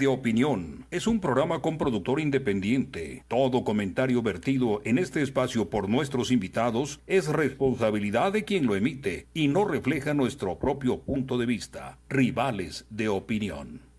de Opinión es un programa con productor independiente. Todo comentario vertido en este espacio por nuestros invitados es responsabilidad de quien lo emite y no refleja nuestro propio punto de vista. Rivales de Opinión.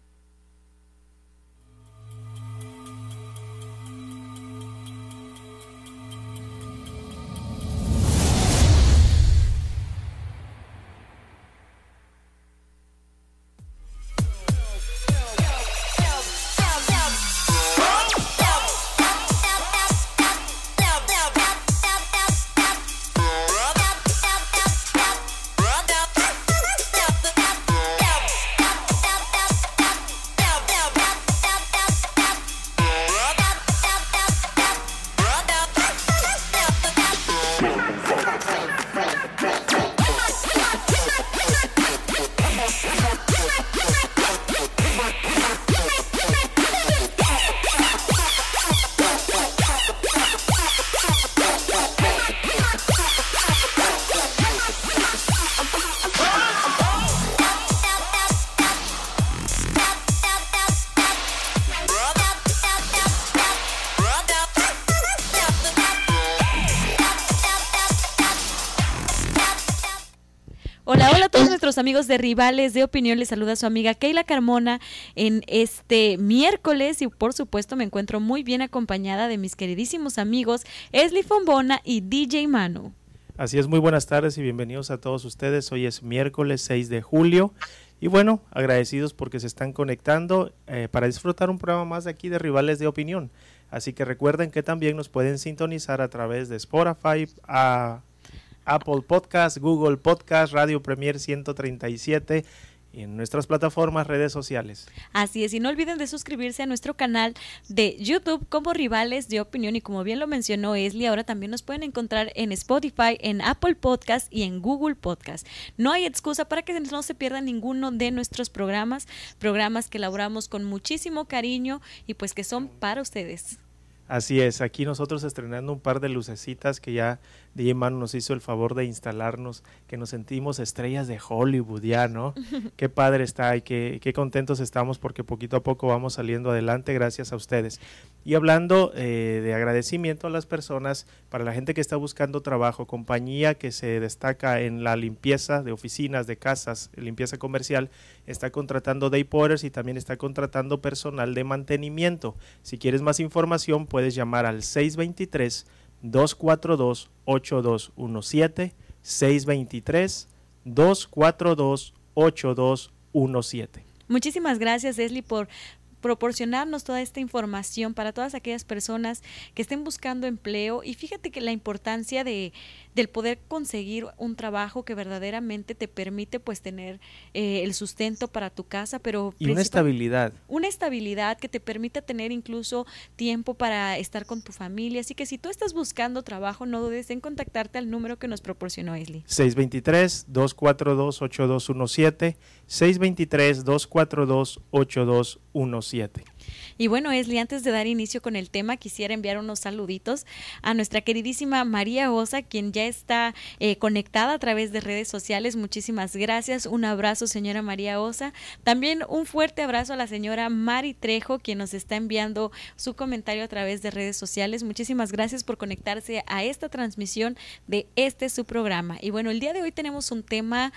Amigos de Rivales de Opinión, les saluda su amiga Keila Carmona en este miércoles y por supuesto me encuentro muy bien acompañada de mis queridísimos amigos Esli Fombona y DJ Manu. Así es, muy buenas tardes y bienvenidos a todos ustedes. Hoy es miércoles 6 de julio y bueno, agradecidos porque se están conectando eh, para disfrutar un programa más de aquí de Rivales de Opinión. Así que recuerden que también nos pueden sintonizar a través de Spotify, a Apple Podcast, Google Podcast, Radio Premier 137 y en nuestras plataformas, redes sociales. Así es, y no olviden de suscribirse a nuestro canal de YouTube como Rivales de Opinión y como bien lo mencionó Esli, ahora también nos pueden encontrar en Spotify, en Apple Podcast y en Google Podcast. No hay excusa para que no se pierda ninguno de nuestros programas, programas que elaboramos con muchísimo cariño y pues que son para ustedes. Así es, aquí nosotros estrenando un par de lucecitas que ya DJ Manu nos hizo el favor de instalarnos, que nos sentimos estrellas de Hollywood ya, ¿no? qué padre está y qué, qué, contentos estamos porque poquito a poco vamos saliendo adelante gracias a ustedes. Y hablando eh, de agradecimiento a las personas, para la gente que está buscando trabajo, compañía que se destaca en la limpieza de oficinas, de casas, limpieza comercial, está contratando day porters y también está contratando personal de mantenimiento. Si quieres más información, puedes llamar al 623 242 8217 623 242 8217. Muchísimas gracias, Esli, por proporcionarnos toda esta información para todas aquellas personas que estén buscando empleo y fíjate que la importancia de, del poder conseguir un trabajo que verdaderamente te permite pues tener eh, el sustento para tu casa, pero... Y una estabilidad. Una estabilidad que te permita tener incluso tiempo para estar con tu familia. Así que si tú estás buscando trabajo, no dudes en contactarte al número que nos proporcionó Esli. 623-242-8217, 623-242-8217. 7. Y bueno, Esli, antes de dar inicio con el tema, quisiera enviar unos saluditos a nuestra queridísima María Osa, quien ya está eh, conectada a través de redes sociales. Muchísimas gracias. Un abrazo, señora María Osa. También un fuerte abrazo a la señora Mari Trejo, quien nos está enviando su comentario a través de redes sociales. Muchísimas gracias por conectarse a esta transmisión de este su programa. Y bueno, el día de hoy tenemos un tema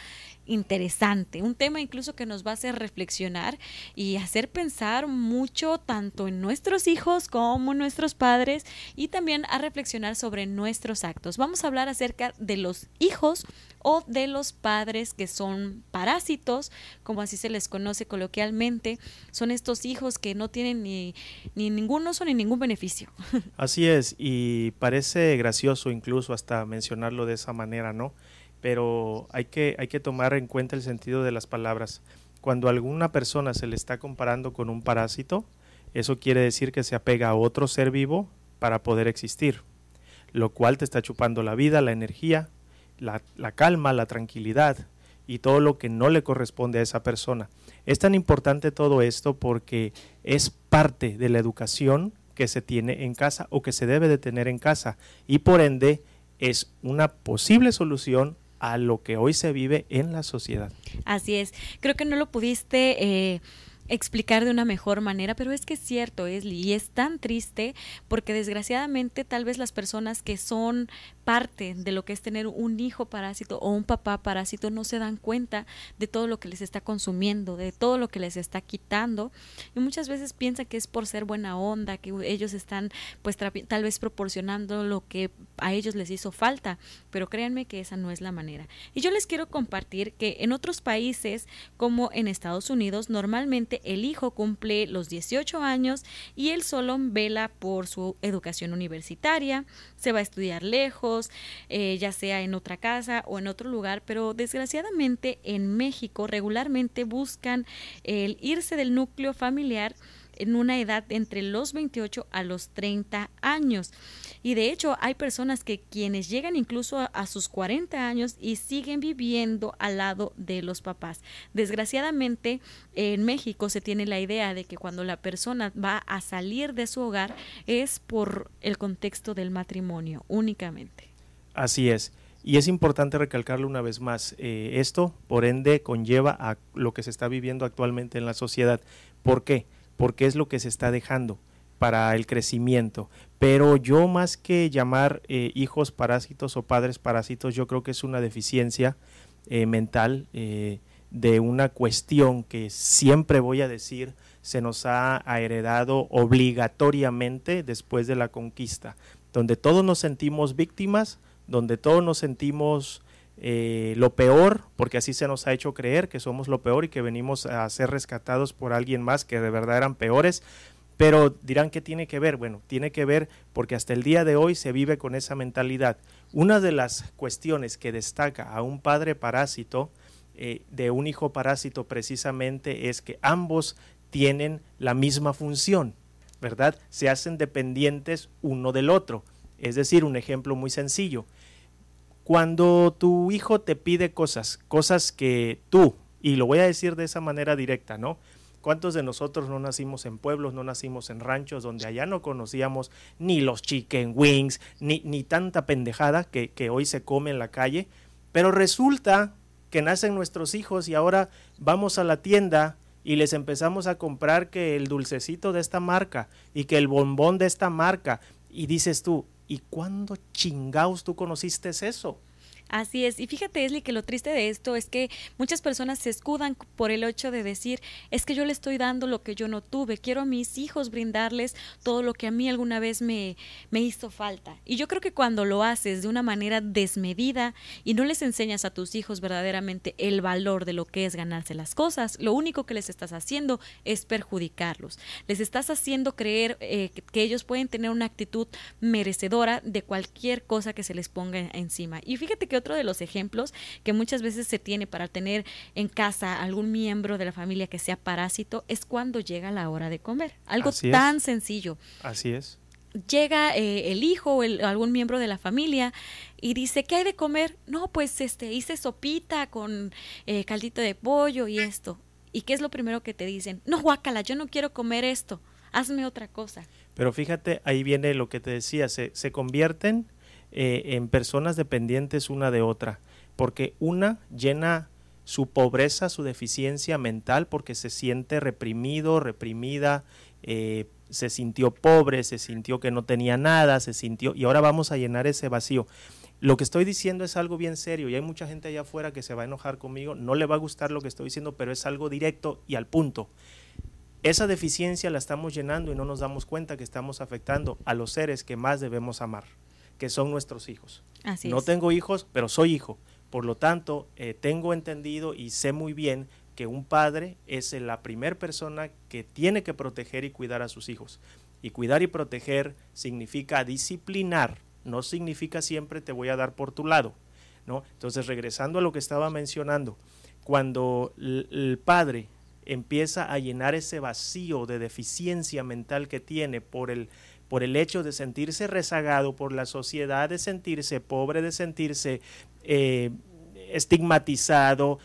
interesante, un tema incluso que nos va a hacer reflexionar y hacer pensar mucho tanto en nuestros hijos como en nuestros padres y también a reflexionar sobre nuestros actos. Vamos a hablar acerca de los hijos o de los padres que son parásitos, como así se les conoce coloquialmente, son estos hijos que no tienen ni, ni ningún uso ni ningún beneficio. Así es, y parece gracioso incluso hasta mencionarlo de esa manera, ¿no? pero hay que, hay que tomar en cuenta el sentido de las palabras. Cuando alguna persona se le está comparando con un parásito, eso quiere decir que se apega a otro ser vivo para poder existir, lo cual te está chupando la vida, la energía, la, la calma, la tranquilidad y todo lo que no le corresponde a esa persona. Es tan importante todo esto porque es parte de la educación que se tiene en casa o que se debe de tener en casa y por ende es una posible solución a lo que hoy se vive en la sociedad. Así es. Creo que no lo pudiste... Eh, explicar de una mejor manera, pero es que es cierto, Esli, y es tan triste porque desgraciadamente tal vez las personas que son parte de lo que es tener un hijo parásito o un papá parásito no se dan cuenta de todo lo que les está consumiendo, de todo lo que les está quitando y muchas veces piensan que es por ser buena onda, que ellos están pues tal vez proporcionando lo que a ellos les hizo falta, pero créanme que esa no es la manera. Y yo les quiero compartir que en otros países como en Estados Unidos normalmente el hijo cumple los 18 años y él solo vela por su educación universitaria, se va a estudiar lejos, eh, ya sea en otra casa o en otro lugar, pero desgraciadamente en México regularmente buscan el irse del núcleo familiar en una edad entre los 28 a los 30 años. Y de hecho hay personas que quienes llegan incluso a, sus 40 años y siguen viviendo al lado de los papás. Desgraciadamente en México se tiene la idea de que cuando la persona va a salir de su hogar es por el contexto del matrimonio únicamente. Así es. Y es importante recalcarlo una vez más, eh, esto por ende conlleva a lo que se está viviendo actualmente en la sociedad. ¿Por qué? Porque es lo que se está dejando para el crecimiento. Pero yo más que llamar eh, hijos parásitos o padres parásitos, yo creo que es una deficiencia eh, mental eh, de una cuestión que siempre voy a decir se nos ha heredado obligatoriamente después de la conquista, donde todos nos sentimos víctimas, donde todos nos sentimos eh, lo peor, porque así se nos ha hecho creer que somos lo peor y que venimos a ser rescatados por alguien más que de verdad eran peores. Pero dirán que tiene que ver. Bueno, tiene que ver porque hasta el día de hoy se vive con esa mentalidad. Una de las cuestiones que destaca a un padre parásito eh, de un hijo parásito precisamente es que ambos tienen la misma función, ¿verdad? Se hacen dependientes uno del otro. Es decir, un ejemplo muy sencillo. Cuando tu hijo te pide cosas, cosas que tú, y lo voy a decir de esa manera directa, ¿no? ¿Cuántos de nosotros no nacimos en pueblos, no nacimos en ranchos donde allá no conocíamos ni los chicken wings, ni, ni tanta pendejada que, que hoy se come en la calle? Pero resulta que nacen nuestros hijos y ahora vamos a la tienda y les empezamos a comprar que el dulcecito de esta marca y que el bombón de esta marca y dices tú, ¿Y cuándo chingaos tú conociste eso? Así es. Y fíjate, Esli, que lo triste de esto es que muchas personas se escudan por el hecho de decir, es que yo le estoy dando lo que yo no tuve, quiero a mis hijos brindarles todo lo que a mí alguna vez me, me hizo falta. Y yo creo que cuando lo haces de una manera desmedida y no les enseñas a tus hijos verdaderamente el valor de lo que es ganarse las cosas, lo único que les estás haciendo es perjudicarlos. Les estás haciendo creer eh, que ellos pueden tener una actitud merecedora de cualquier cosa que se les ponga encima. Y fíjate que otro de los ejemplos que muchas veces se tiene para tener en casa algún miembro de la familia que sea parásito es cuando llega la hora de comer. Algo tan sencillo. Así es. Llega eh, el hijo o algún miembro de la familia y dice, ¿qué hay de comer? No, pues este, hice sopita con eh, caldito de pollo y esto. ¿Y qué es lo primero que te dicen? No, guácala, yo no quiero comer esto, hazme otra cosa. Pero fíjate, ahí viene lo que te decía, se, se convierten eh, en personas dependientes una de otra, porque una llena su pobreza, su deficiencia mental, porque se siente reprimido, reprimida, eh, se sintió pobre, se sintió que no tenía nada, se sintió, y ahora vamos a llenar ese vacío. Lo que estoy diciendo es algo bien serio y hay mucha gente allá afuera que se va a enojar conmigo, no le va a gustar lo que estoy diciendo, pero es algo directo y al punto. Esa deficiencia la estamos llenando y no nos damos cuenta que estamos afectando a los seres que más debemos amar que son nuestros hijos. no tengo hijos, pero soy hijo. Por lo tanto, eh, tengo entendido y sé muy bien que un padre es la primera persona que tiene que proteger y cuidar a sus hijos. Y cuidar y proteger significa disciplinar, no significa siempre te voy a dar por tu lado. ¿no? Entonces, regresando a lo que estaba mencionando, cuando el padre empieza a llenar ese vacío de deficiencia mental que tiene por el por el hecho de sentirse rezagado por la sociedad, de sentirse pobre, de sentirse eh, estigmatizado,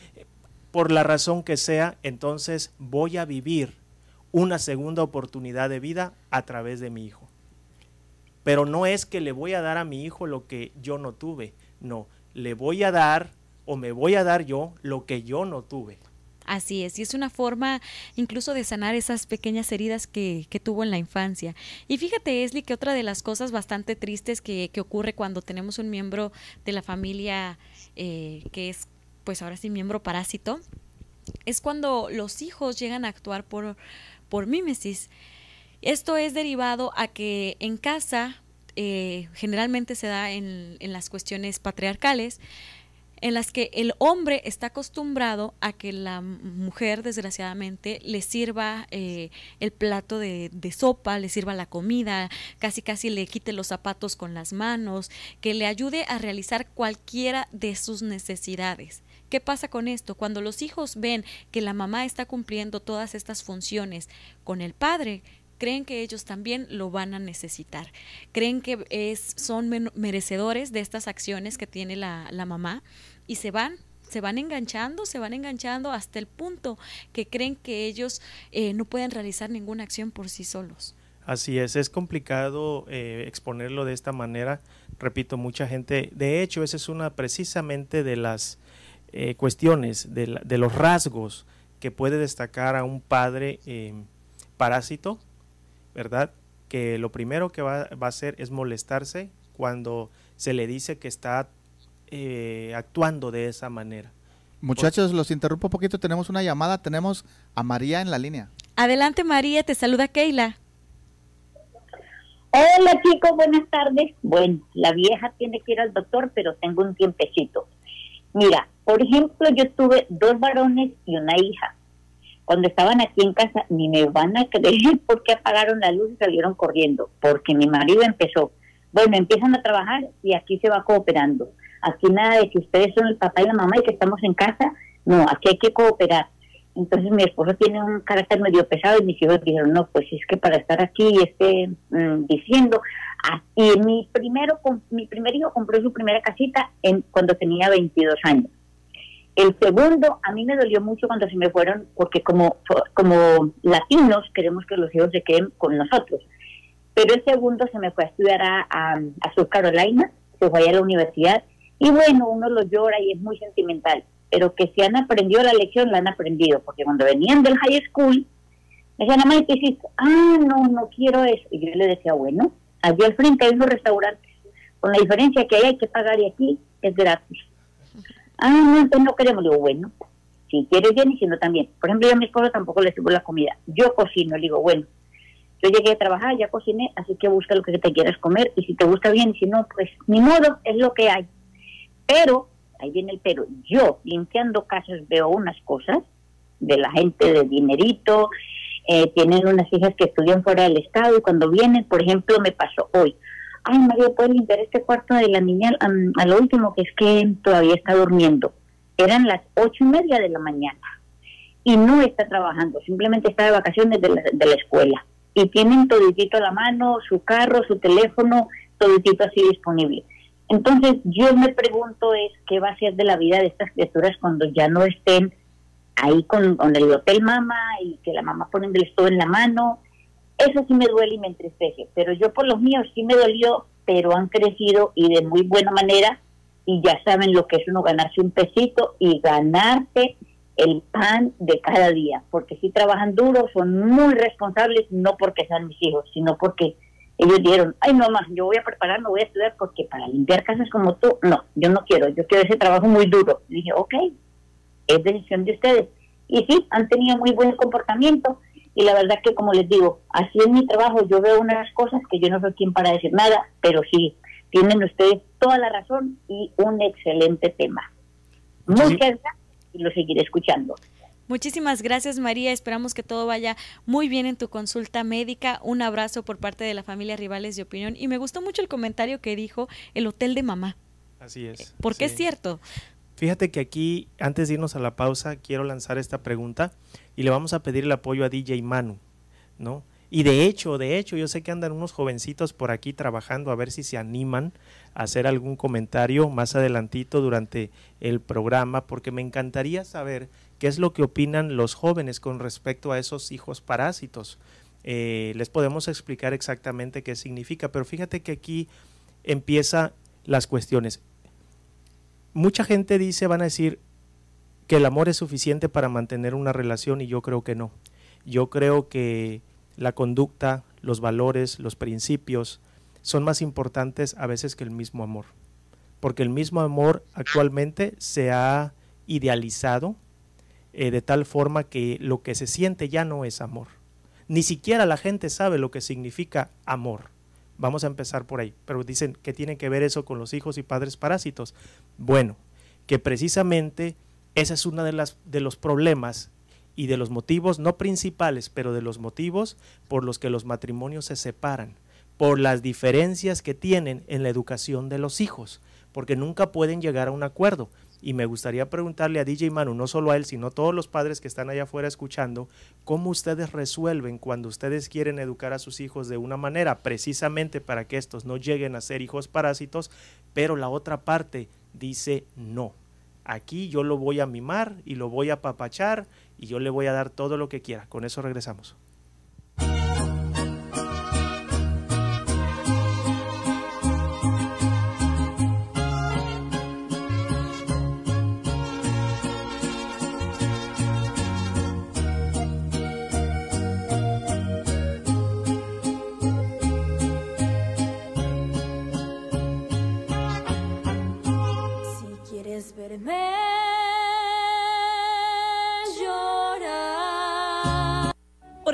por la razón que sea, entonces voy a vivir una segunda oportunidad de vida a través de mi hijo. Pero no es que le voy a dar a mi hijo lo que yo no tuve, no, le voy a dar o me voy a dar yo lo que yo no tuve. Así es, y es una forma incluso de sanar esas pequeñas heridas que, que tuvo en la infancia. Y fíjate, Esli, que otra de las cosas bastante tristes que, que ocurre cuando tenemos un miembro de la familia eh, que es, pues ahora sí, miembro parásito, es cuando los hijos llegan a actuar por, por mímesis. Esto es derivado a que en casa, eh, generalmente se da en, en las cuestiones patriarcales, en las que el hombre está acostumbrado a que la mujer, desgraciadamente, le sirva eh, el plato de, de, sopa, le sirva la comida, casi casi le quite los zapatos con las manos, que le ayude a realizar cualquiera de sus necesidades. ¿Qué pasa con esto? Cuando los hijos ven que la mamá está cumpliendo todas estas funciones con el padre, creen que ellos también lo van a necesitar, creen que es, son merecedores de estas acciones que tiene la, mamá y se van se van enganchando, se van enganchando hasta el punto que creen que ellos eh, no pueden realizar ninguna acción por sí solos. Así es, es complicado eh, exponerlo de esta manera. Repito, mucha gente, de hecho, esa es una precisamente de las eh, cuestiones, de, la, de, los rasgos que puede destacar a un padre eh, parásito, ¿verdad? Que lo primero que va, va, a hacer es molestarse cuando se le dice que está eh, actuando de esa manera. Muchachos, los interrumpo un poquito, tenemos una llamada, tenemos a María en la línea. Adelante María, te saluda Keila. Hola chicos, buenas tardes. Bueno, la vieja tiene que ir al doctor, pero tengo un tiempecito. Mira, por ejemplo, yo tuve dos varones y una hija. Cuando estaban aquí en casa, ni me van a creer por qué apagaron la luz y salieron corriendo, porque mi marido empezó, bueno, empiezan a trabajar y aquí se va cooperando. Aquí nada de que ustedes son el papá y la mamá y que estamos en casa, no, aquí hay que cooperar. Entonces mi esposo tiene un carácter medio pesado y mis hijos dijeron, no, pues es que para estar aquí este, mmm, diciendo, ah, y mi, primero, mi primer hijo compró su primera casita en, cuando tenía 22 años. El segundo, a mí me dolió mucho cuando se me fueron, porque como, como latinos queremos que los hijos se queden con nosotros. Pero el segundo se me fue a estudiar a, a, South Carolina, se fue a la universidad, y bueno, uno lo llora y es muy sentimental pero que si han aprendido la lección, la han aprendido, porque cuando venían del high school, me decían, mamá, ¿qué hiciste? Ah, no, no quiero eso. Y yo le decía, bueno, allí al frente hay unos restaurantes, con la diferencia que ahí hay que pagar y aquí es gratis. Ah, no, entonces no queremos. Le digo, bueno, si quieres bien y si no también. Por ejemplo, yo a mi esposo tampoco le sirvo la comida. Yo cocino, le digo, bueno, yo llegué a trabajar, ya cociné, así que busca lo que te quieras comer y si te gusta bien y si no, pues ni modo, es lo que hay. Pero ahí viene el pero. Yo, limpiando casas, veo unas cosas de la gente de dinerito, eh, tienen unas hijas que estudian fuera del estado y cuando vienen, por ejemplo, me pasó hoy. Ay, María, ¿puedes limpiar este cuarto de la niña um, a lo último, que es que todavía está durmiendo? Eran las ocho y media de la mañana y no está trabajando, simplemente está de vacaciones de la, de la escuela. Y tienen toditito a la mano, su carro, su teléfono, toditito así disponible. Entonces yo me pregunto es qué va a ser de la vida de estas criaturas cuando ya no estén ahí con, el hotel mamá y que la mamá pone el en la mano. Eso sí me duele y me entristece, pero yo por los míos sí me dolió, pero han crecido y de muy buena manera y ya saben lo que es uno ganarse un pesito y ganarse el pan de cada día, porque si trabajan duro, son muy responsables, no porque sean mis hijos, sino porque ellos dijeron, ay no más, yo voy a preparar, me voy a estudiar porque para limpiar casas como tú, no, yo no quiero, yo quiero ese trabajo muy duro. Y dije, ok, es decisión de ustedes. Y sí, han tenido muy buen comportamiento y la verdad que como les digo, así es mi trabajo, yo veo unas cosas que yo no soy quien para decir nada, pero sí, tienen ustedes toda la razón y un excelente tema. Muchas gracias y lo seguiré escuchando. Muchísimas gracias María, esperamos que todo vaya muy bien en tu consulta médica. Un abrazo por parte de la familia Rivales de Opinión y me gustó mucho el comentario que dijo el hotel de mamá. Así es. Porque sí. es cierto. Fíjate que aquí, antes de irnos a la pausa, quiero lanzar esta pregunta y le vamos a pedir el apoyo a DJ Manu, ¿no? Y de hecho, de hecho, yo sé que andan unos jovencitos por aquí trabajando a ver si se animan a hacer algún comentario más adelantito durante el programa, porque me encantaría saber qué es lo que opinan los jóvenes con respecto a esos hijos parásitos. Eh, les podemos explicar exactamente qué significa, pero fíjate que aquí empieza las cuestiones. Mucha gente dice, van a decir, que el amor es suficiente para mantener una relación y yo creo que no. Yo creo que la conducta, los valores, los principios son más importantes a veces que el mismo amor. Porque el mismo amor actualmente se ha idealizado eh, de tal forma que lo que se siente ya no es amor. Ni siquiera la gente sabe lo que significa amor. Vamos a empezar por ahí. Pero dicen que tiene que ver eso con los hijos y padres parásitos. Bueno, que precisamente ese es uno de, las, de los problemas y de los motivos, no principales, pero de los motivos por los que los matrimonios se separan, por las diferencias que tienen en la educación de los hijos, porque nunca pueden llegar a un acuerdo. Y me gustaría preguntarle a DJ Manu, no solo a él, sino a todos los padres que están allá afuera escuchando, cómo ustedes resuelven cuando ustedes quieren educar a sus hijos de una manera, precisamente para que estos no lleguen a ser hijos parásitos, pero la otra parte dice no. Aquí yo lo voy a mimar y lo voy a apapachar y yo le voy a dar todo lo que quiera. Con eso regresamos. remember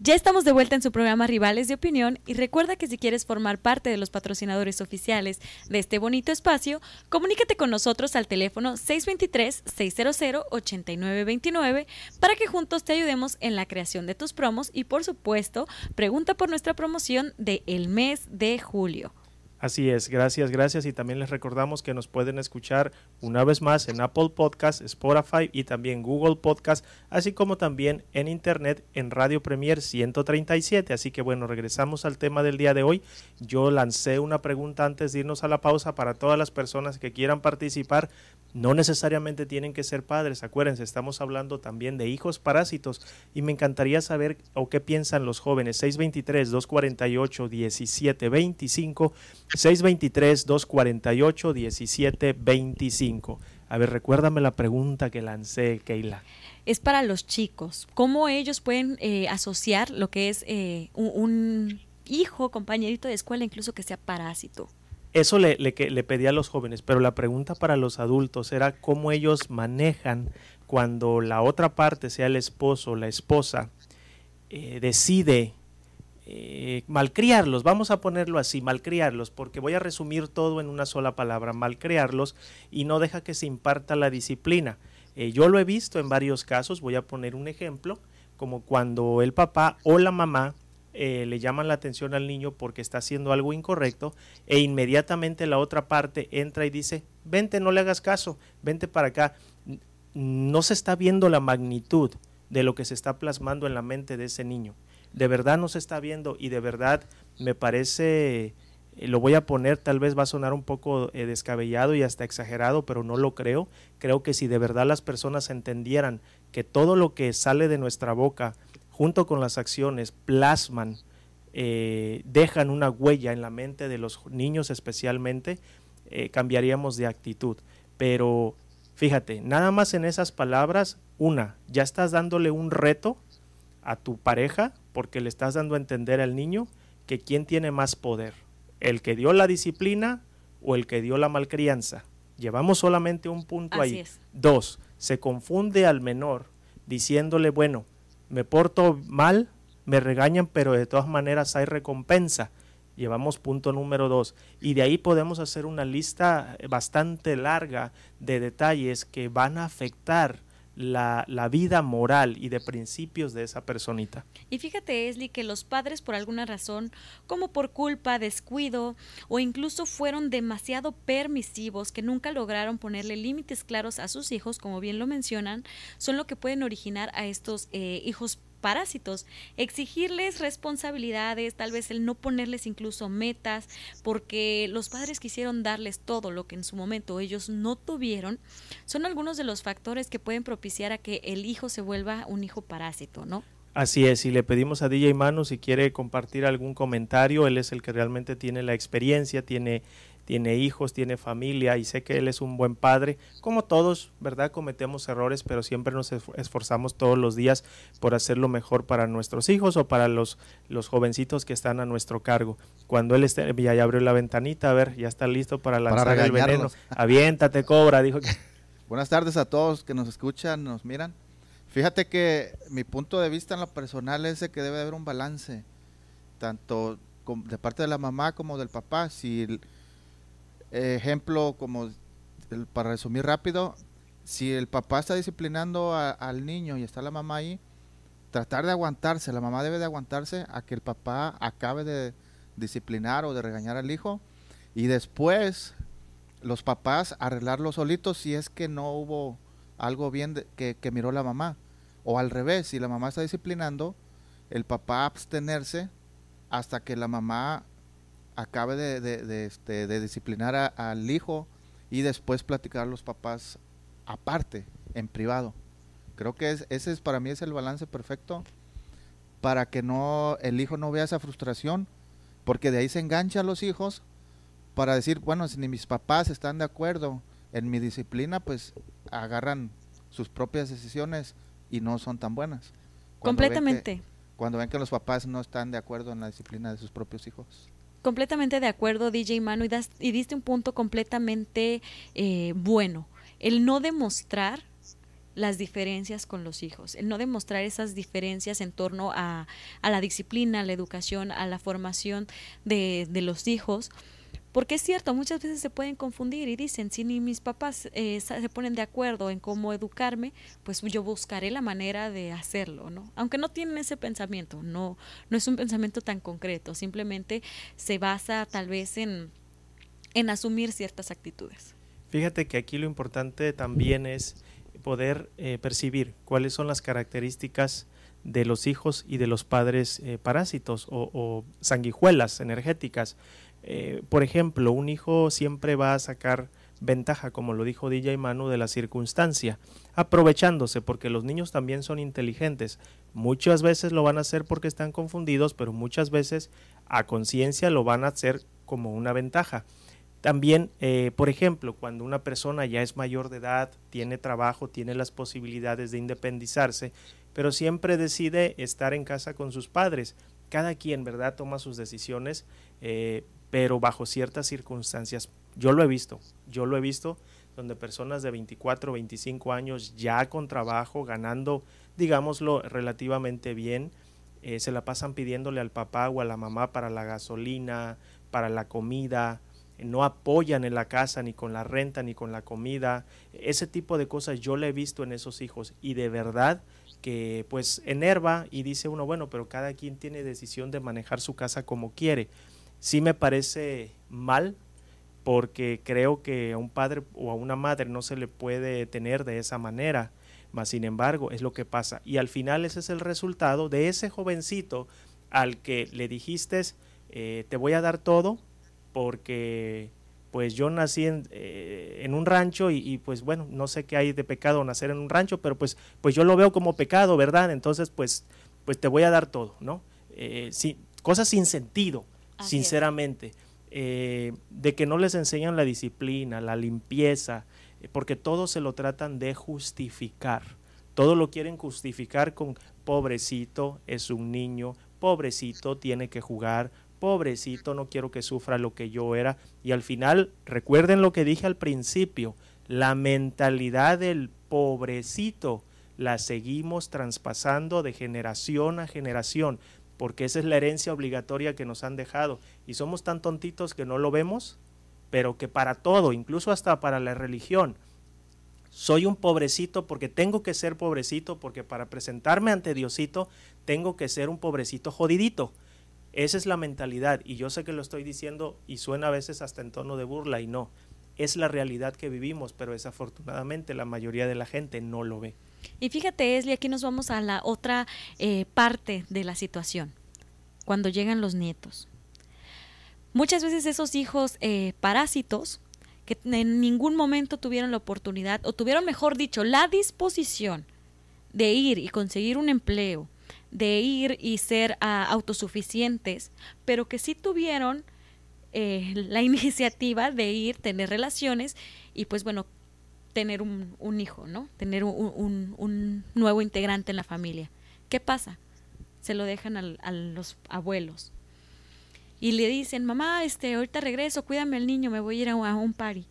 Ya estamos de vuelta en su programa Rivales de Opinión y recuerda que si quieres formar parte de los patrocinadores oficiales de este bonito espacio, comunícate con nosotros al teléfono 623-600-8929 para que juntos te ayudemos en la creación de tus promos y por supuesto, pregunta por nuestra promoción de el mes de julio. Así es, gracias, gracias. Y también les recordamos que nos pueden escuchar una vez más en Apple Podcast, Spotify y también Google Podcast, así como también en Internet en Radio Premier 137. Así que bueno, regresamos al tema del día de hoy. Yo lancé una pregunta antes de irnos a la pausa para todas las personas que quieran participar. No necesariamente tienen que ser padres, acuérdense, estamos hablando también de hijos parásitos y me encantaría saber o qué piensan los jóvenes. 623-248-1725, 623-248-1725. A ver, recuérdame la pregunta que lancé, Keila. Es para los chicos. ¿Cómo ellos pueden eh, asociar lo que es eh, un hijo, compañerito de escuela, incluso que sea parásito. Eso le, le, le pedía a los jóvenes, pero la pregunta para los adultos era cómo ellos manejan cuando la otra parte, sea el esposo o la esposa, eh, decide eh, malcriarlos, vamos a ponerlo así, malcriarlos, porque voy a resumir todo en una sola palabra, malcriarlos y no deja que se imparta la disciplina. Eh, yo lo he visto en varios casos, voy a poner un ejemplo, como cuando el papá o la mamá eh, le llaman la atención al niño porque está haciendo algo incorrecto e inmediatamente la otra parte entra y dice, vente, no le hagas caso, vente para acá. No se está viendo la magnitud de lo que se está plasmando en la mente de ese niño de verdad no se está viendo y de verdad me parece, eh, lo voy a poner, tal vez va a sonar un poco eh, descabellado y hasta exagerado, pero no lo creo. Creo que si de verdad las personas entendieran que todo lo que sale de nuestra boca, junto con las acciones, plasman, eh, dejan una huella en la mente de los niños especialmente, cambiaríamos de actitud. Pero fíjate, nada más en esas palabras, una, ya estás dándole un reto a tu pareja porque le estás dando a entender al niño que quién tiene más poder, el que dio la disciplina o el que dio la malcrianza. Llevamos solamente un punto ahí. Dos, se confunde al menor diciéndole, bueno, me porto mal, me regañan, pero de todas maneras hay recompensa. Llevamos punto número dos. Y de ahí podemos hacer una lista bastante larga de detalles que van a afectar la, la, vida moral y de principios de esa personita. Y fíjate, Esli, que los padres por alguna razón, como por culpa, descuido o incluso fueron demasiado permisivos que nunca lograron ponerle límites claros a sus hijos, como bien lo mencionan, son lo que pueden originar a estos eh, hijos parásitos, exigirles responsabilidades, tal vez el no ponerles incluso metas, porque los padres quisieron darles todo lo que en su momento ellos no tuvieron, son algunos de los factores que pueden propiciar a que el hijo se vuelva un hijo parásito, ¿no? Así es, y le pedimos a DJ Manu si quiere compartir algún comentario, él es el que realmente tiene la experiencia, tiene tiene hijos, tiene familia y sé que él es un buen padre. Como todos, ¿verdad? Cometemos errores, pero siempre nos esforzamos todos los días por hacer lo mejor para nuestros hijos o para los, los jovencitos que están a nuestro cargo. Cuando él esté, ya abrió la ventanita, a ver, ya está listo para lanzar el veneno. Aviéntate, cobra, dijo que... Buenas tardes a todos que nos escuchan, nos miran. Fíjate que mi punto de vista en lo personal es que debe haber un balance, tanto de parte de la mamá como del papá. Si ejemplo, como para resumir rápido, si el papá está disciplinando al niño y está la mamá ahí, tratar de aguantarse, la mamá debe de aguantarse a que el papá acabe de disciplinar o de regañar al hijo y después los papás arreglarlo solitos si es que no hubo algo bien que, que miró la mamá. O al revés, si la mamá está disciplinando, el papá abstenerse hasta que la mamá acabe de, de, este, de disciplinar al hijo y después platicar a los papás aparte, en privado. Creo que es, ese es para mí es el balance perfecto para que no el hijo no vea esa frustración, porque de ahí se engancha a los hijos para decir, bueno, si ni mis papás están de acuerdo en mi disciplina, pues agarran sus propias decisiones y no son tan buenas. Completamente. cuando ven que los papás no están de acuerdo en la disciplina de sus propios hijos. Completamente de acuerdo, DJ Manu, y, y diste un punto completamente eh, bueno. El no demostrar las diferencias con los hijos, el no demostrar esas diferencias en torno a, a la disciplina, a la educación, a la formación de, de los hijos porque es cierto, muchas veces se pueden confundir y dicen, si ni mis papás eh, se ponen de acuerdo en cómo educarme, pues yo buscaré la manera de hacerlo, ¿no? Aunque no tienen ese pensamiento, no, no es un pensamiento tan concreto, simplemente se basa tal vez en, en asumir ciertas actitudes. Fíjate que aquí lo importante también es poder eh, percibir cuáles son las características de los hijos y de los padres eh, parásitos o, o sanguijuelas energéticas eh, por ejemplo, un hijo siempre va a sacar ventaja, como lo dijo DJ Manu, de la circunstancia, aprovechándose, porque los niños también son inteligentes. Muchas veces lo van a hacer porque están confundidos, pero muchas veces a conciencia lo van a hacer como una ventaja. También, eh, por ejemplo, cuando una persona ya es mayor de edad, tiene trabajo, tiene las posibilidades de independizarse, pero siempre decide estar en casa con sus padres cada quien, ¿verdad?, toma sus decisiones, eh, pero bajo ciertas circunstancias. Yo lo he visto, yo lo he visto donde personas de 24, 25 años ya con trabajo, ganando, digámoslo, relativamente bien, eh, se la pasan pidiéndole al papá o a la mamá para la gasolina, para la comida, no apoyan en la casa ni con la renta ni con la comida. Ese tipo de cosas yo le he visto en esos hijos y de verdad que pues enerva y dice uno, bueno, pero cada quien tiene decisión de manejar su casa como quiere. Sí me parece mal porque creo que a un padre o a una madre no se le puede tener de esa manera. Mas, sin embargo, es lo que pasa. Y al final ese es el resultado de ese jovencito al que le dijiste, eh, te voy a dar todo porque pues yo nací en, eh, un rancho y, pues bueno, no sé qué hay de pecado nacer en un rancho, pero pues, pues yo lo veo como pecado, ¿verdad? Entonces pues, pues te voy a dar todo, ¿no? Eh, cosas sin sentido, sinceramente. Eh, de que no les enseñan la disciplina, la limpieza, eh, porque todo se lo tratan de justificar. Todo lo quieren justificar con pobrecito, es un niño, pobrecito, tiene que jugar, pobrecito, no quiero que sufra lo que yo era. Y al final, recuerden lo que dije al principio, la mentalidad del pobrecito la seguimos traspasando de generación a generación porque esa es la herencia obligatoria que nos han dejado. Y somos tan tontitos que no lo vemos, pero que para todo, incluso hasta para la religión, soy un pobrecito porque tengo que ser pobrecito, porque para presentarme ante Diosito tengo que ser un pobrecito jodidito. Esa es la mentalidad y yo sé que lo estoy diciendo y suena a veces hasta en tono de burla y no. Es la realidad que vivimos, pero desafortunadamente la mayoría de la gente no lo ve. Y fíjate, Esli, aquí nos vamos a la otra eh, parte de la situación, cuando llegan los nietos. Muchas veces esos hijos eh, parásitos, que en ningún momento tuvieron la oportunidad, o tuvieron, mejor dicho, la disposición de ir y conseguir un empleo, de ir y ser ah, autosuficientes, pero que sí tuvieron eh, la iniciativa de ir, tener relaciones y pues bueno, tener un, un hijo, ¿no? Tener un, un, nuevo integrante en la familia. ¿Qué pasa? Se lo dejan a los abuelos. Y le dicen, mamá, este, ahorita regreso, cuídame al niño, me voy a ir a, a un party.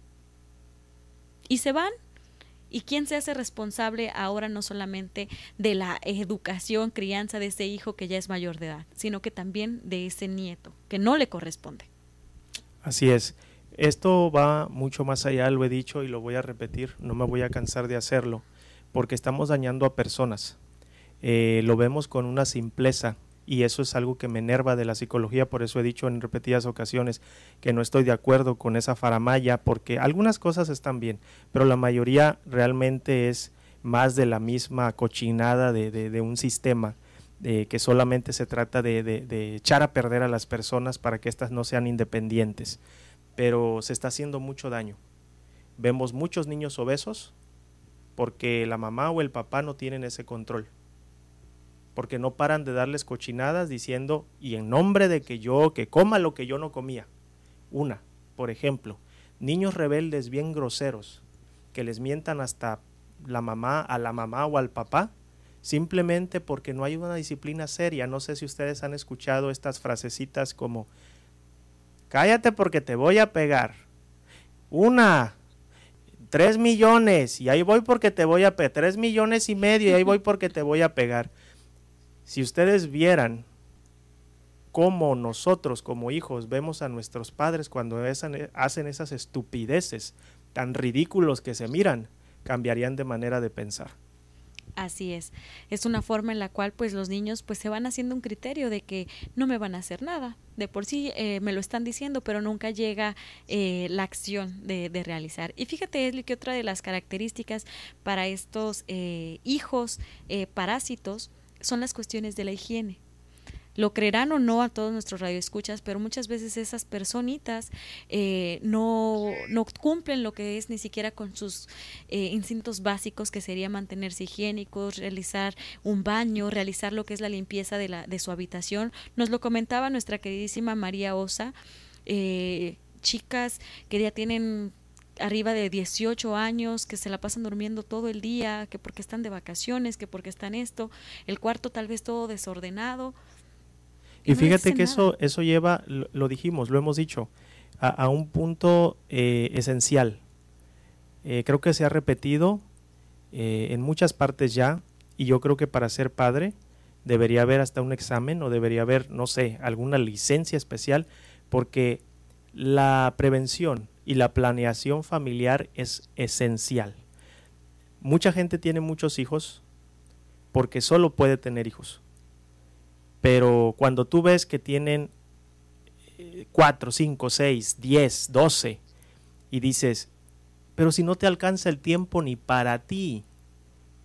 Y se van. ¿Y quién se hace responsable ahora no solamente de la educación, crianza de ese hijo que ya es mayor de edad, sino que también de ese nieto, que no le corresponde? Así es. Esto va mucho más allá, lo he dicho y lo voy a repetir, no me voy a cansar de hacerlo, porque estamos dañando a personas. Eh, lo vemos con una simpleza y eso es algo que me enerva de la psicología, por eso he dicho en repetidas ocasiones que no estoy de acuerdo con esa faramaya, porque algunas cosas están bien, pero la mayoría realmente es más de la misma cochinada de, un sistema. de que solamente se trata de, de, echar a perder a las personas para que éstas no sean independientes pero se está haciendo mucho daño. Vemos muchos niños obesos porque la mamá o el papá no tienen ese control. Porque no paran de darles cochinadas diciendo, y en nombre de que yo, que coma lo que yo no comía. Una, por ejemplo, niños rebeldes bien groseros, que les mientan hasta la mamá, a la mamá o al papá, simplemente porque no hay una disciplina seria. No sé si ustedes han escuchado estas frasecitas como cállate porque te voy a pegar. Una, tres millones, y ahí voy porque te voy a pegar. Tres millones y medio, y ahí voy porque te voy a pegar. Si ustedes vieran cómo nosotros como hijos vemos a nuestros padres cuando hacen esas estupideces tan ridículos que se miran, cambiarían de manera de pensar. Así es. Es una forma en la cual pues los niños pues se van haciendo un criterio de que no me van a hacer nada. De por sí eh, me lo están diciendo, pero nunca llega eh, la acción de, realizar. Y fíjate, Esli, que otra de las características para estos eh, hijos parásitos son las cuestiones de la higiene lo creerán o no a todos nuestros radioescuchas, pero muchas veces esas personitas eh, no, no, cumplen lo que es ni siquiera con sus eh, instintos básicos, que sería mantenerse higiénicos, realizar un baño, realizar lo que es la limpieza de, la, de su habitación. Nos lo comentaba nuestra queridísima María Osa, eh, chicas que ya tienen arriba de 18 años, que se la pasan durmiendo todo el día, que porque están de vacaciones, que porque están esto, el cuarto tal vez todo desordenado, Y, fíjate que eso, eso lleva, lo, dijimos, lo hemos dicho, a, un punto eh, esencial. Eh, creo que se ha repetido eh, en muchas partes ya, y yo creo que para ser padre debería haber hasta un examen o debería haber, no sé, alguna licencia especial, porque la prevención y la planeación familiar es esencial. Mucha gente tiene muchos hijos porque solo puede tener hijos. Pero cuando tú ves que tienen 4, 5, 6, 10, 12 y dices, pero si no te alcanza el tiempo ni para ti,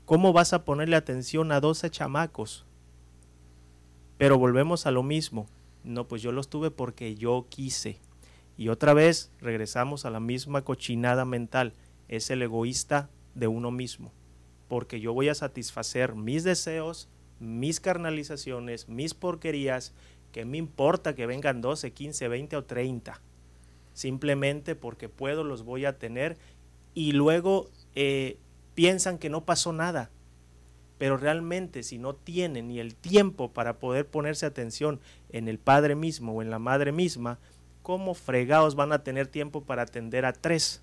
¿cómo vas a ponerle atención a 12 chamacos? Pero volvemos a lo mismo. No, pues yo los tuve porque yo quise. Y otra vez regresamos a la misma cochinada mental. Es el egoísta de uno mismo. Porque yo voy a satisfacer mis deseos, mis carnalizaciones, mis porquerías, que me importa que vengan 12, 15, 20 o 30. Simplemente porque puedo los voy a tener y luego eh, piensan que no pasó nada. Pero realmente si no tienen ni el tiempo para poder ponerse atención en el padre mismo o en la madre misma, ¿cómo fregados van a tener tiempo para atender a tres?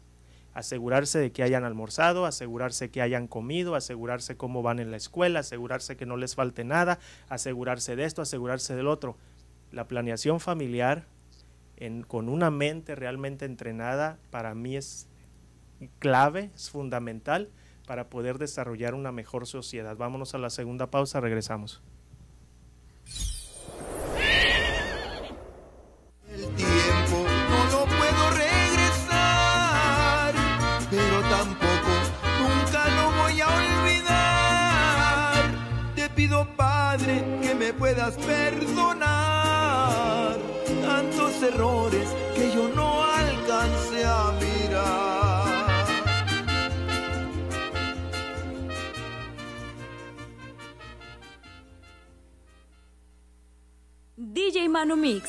Asegurarse de que hayan almorzado, asegurarse que hayan comido, asegurarse cómo van en la escuela, asegurarse que no les falte nada, asegurarse de esto, asegurarse del otro. La planeación familiar con una mente realmente entrenada para mí es clave, es fundamental para poder desarrollar una mejor sociedad. Vámonos a la segunda pausa, regresamos. DJ Manu Mix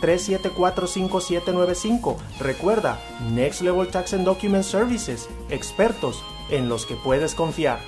3745795. Recuerda, Next Level Tax and Document Services, expertos en los que puedes confiar.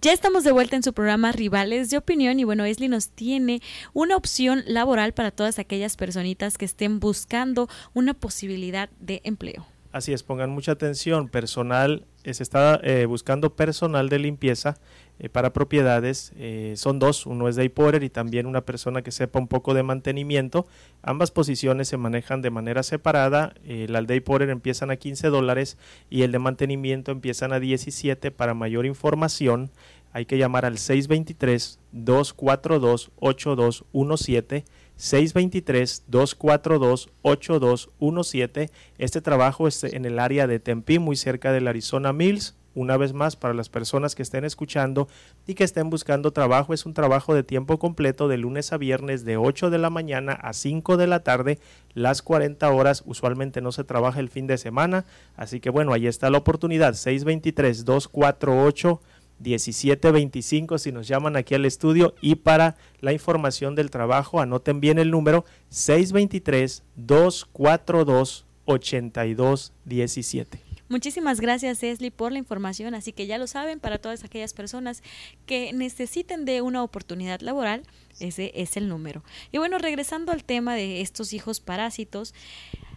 Ya estamos de vuelta en su programa Rivales de Opinión y bueno, Esli nos tiene una opción laboral para todas aquellas personitas que estén buscando una posibilidad de empleo. Así es, pongan mucha atención, personal se está eh, buscando personal de limpieza eh, para propiedades. son dos, uno es day porter y también una persona que sepa un poco de mantenimiento. Ambas posiciones se manejan de manera separada. el day porter empiezan a 15 dólares y el de mantenimiento empiezan a 17. Para mayor información hay que llamar al 623-242-8217. 623-242-8217. Este trabajo es en el área de Tempe, muy cerca del Arizona Mills. Una vez más, para las personas que estén escuchando y que estén buscando trabajo, es un trabajo de tiempo completo de lunes a viernes de 8 de la mañana a 5 de la tarde, las 40 horas. Usualmente no se trabaja el fin de semana, así que bueno, ahí está la oportunidad. 623-248. 1725 si nos llaman aquí al estudio y para la información del trabajo anoten bien el número 623 242 8217. Muchísimas gracias, Esli, por la información. Así que ya lo saben, para todas aquellas personas que necesiten de una oportunidad laboral, ese es el número. Y bueno, regresando al tema de estos hijos parásitos,